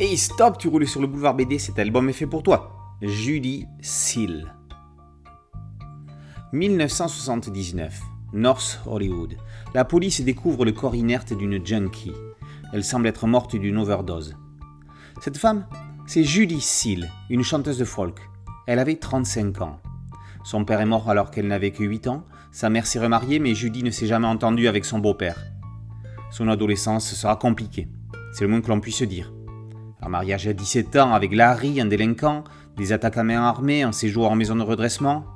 Hey stop, tu roules sur le boulevard BD, cet album est fait pour toi. Judy Seal. 1979, North Hollywood. La police découvre le corps inerte d'une junkie. Elle semble être morte d'une overdose. Cette femme, c'est Judy Seal, une chanteuse de folk. Elle avait 35 ans. Son père est mort alors qu'elle n'avait que 8 ans. Sa mère s'est remariée, mais Judy ne s'est jamais entendue avec son beau-père. Son adolescence sera compliquée. C'est le moins que l'on puisse dire. Un mariage à 17 ans avec Larry, un délinquant, des attaques à main armée, un séjour en maison de redressement.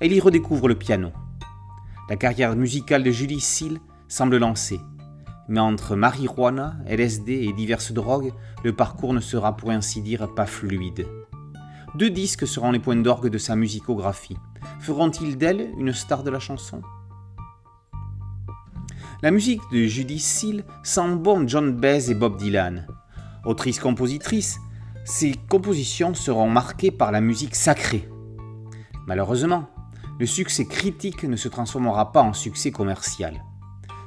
Elle y redécouvre le piano. La carrière musicale de Judy Seal semble lancée. Mais entre marijuana, LSD et diverses drogues, le parcours ne sera pour ainsi dire pas fluide. Deux disques seront les points d'orgue de sa musicographie. Feront-ils d'elle une star de la chanson? La musique de Judy Seal sent bon John Baez et Bob Dylan. Autrice-compositrice, ses compositions seront marquées par la musique sacrée. Malheureusement, le succès critique ne se transformera pas en succès commercial.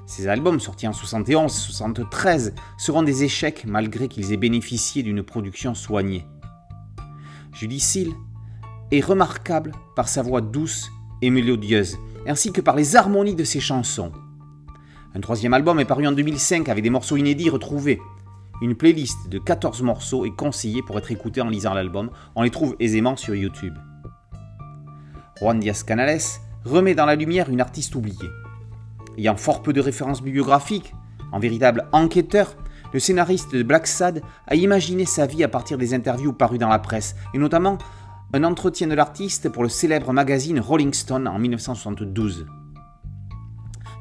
Ces albums sortis en 71 et 73 seront des échecs malgré qu'ils aient bénéficié d'une production soignée. Judy Seal est remarquable par sa voix douce et mélodieuse, ainsi que par les harmonies de ses chansons. Un troisième album est paru en 2005 avec des morceaux inédits retrouvés. Une playlist de 14 morceaux est conseillée pour être écoutée en lisant l'album, on les trouve aisément sur YouTube. Juan Diaz Canales remet dans la lumière une artiste oubliée. Ayant fort peu de références bibliographiques, en véritable enquêteur, le scénariste de Black Sad a imaginé sa vie à partir des interviews parues dans la presse, et notamment un entretien de l'artiste pour le célèbre magazine Rolling Stone en 1972.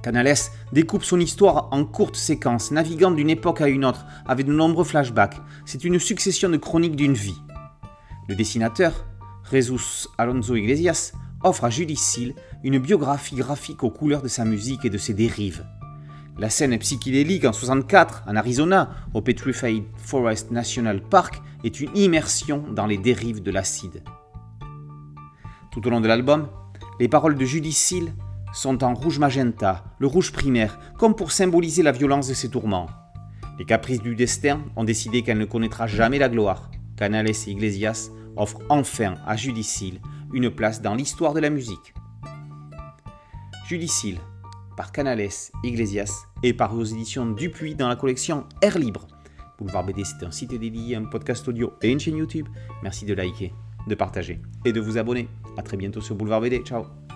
Canales découpe son histoire en courtes séquences, naviguant d'une époque à une autre, avec de nombreux flashbacks. C'est une succession de chroniques d'une vie. Le dessinateur, Jesus Alonso Iglesias, offre à Judy Seal une biographie graphique aux couleurs de sa musique et de ses dérives. La scène psychédélique en 64, en Arizona, au Petrified Forest National Park, est une immersion dans les dérives de l'acide. Tout au long de l'album, les paroles de Judy Seal sont en rouge magenta, le rouge primaire, comme pour symboliser la violence de ses tourments. Les caprices du destin ont décidé qu'elle ne connaîtra jamais la gloire. Canales et Iglesias offrent enfin à Seal une place dans l'histoire de la musique. Judicile, par Canales Iglesias et par aux éditions Dupuis dans la collection Air Libre. Boulevard BD, c'est un site dédié, un podcast audio et une chaîne YouTube. Merci de liker, de partager et de vous abonner. A très bientôt sur Boulevard BD. Ciao